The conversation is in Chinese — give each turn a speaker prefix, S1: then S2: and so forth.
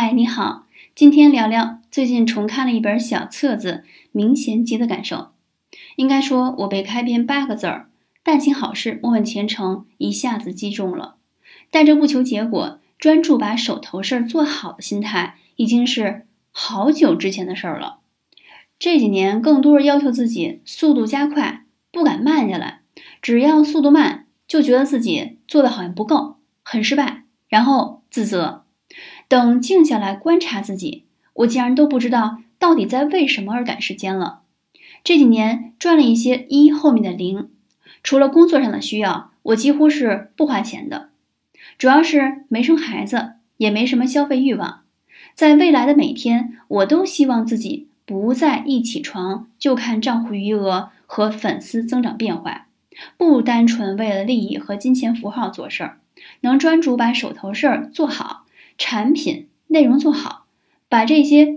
S1: 嗨，你好，今天聊聊最近重看了一本小册子《明贤集》的感受。应该说，我被开篇八个字儿“但行好事，莫问前程”一下子击中了。带着不求结果、专注把手头事儿做好的心态，已经是好久之前的事儿了。这几年，更多是要求自己速度加快，不敢慢下来。只要速度慢，就觉得自己做的好像不够，很失败，然后自责。等静下来观察自己，我竟然都不知道到底在为什么而赶时间了。这几年赚了一些一后面的零，除了工作上的需要，我几乎是不花钱的，主要是没生孩子，也没什么消费欲望。在未来的每天，我都希望自己不再一起床就看账户余额和粉丝增长变化，不单纯为了利益和金钱符号做事儿，能专注把手头事儿做好。产品内容做好，把这些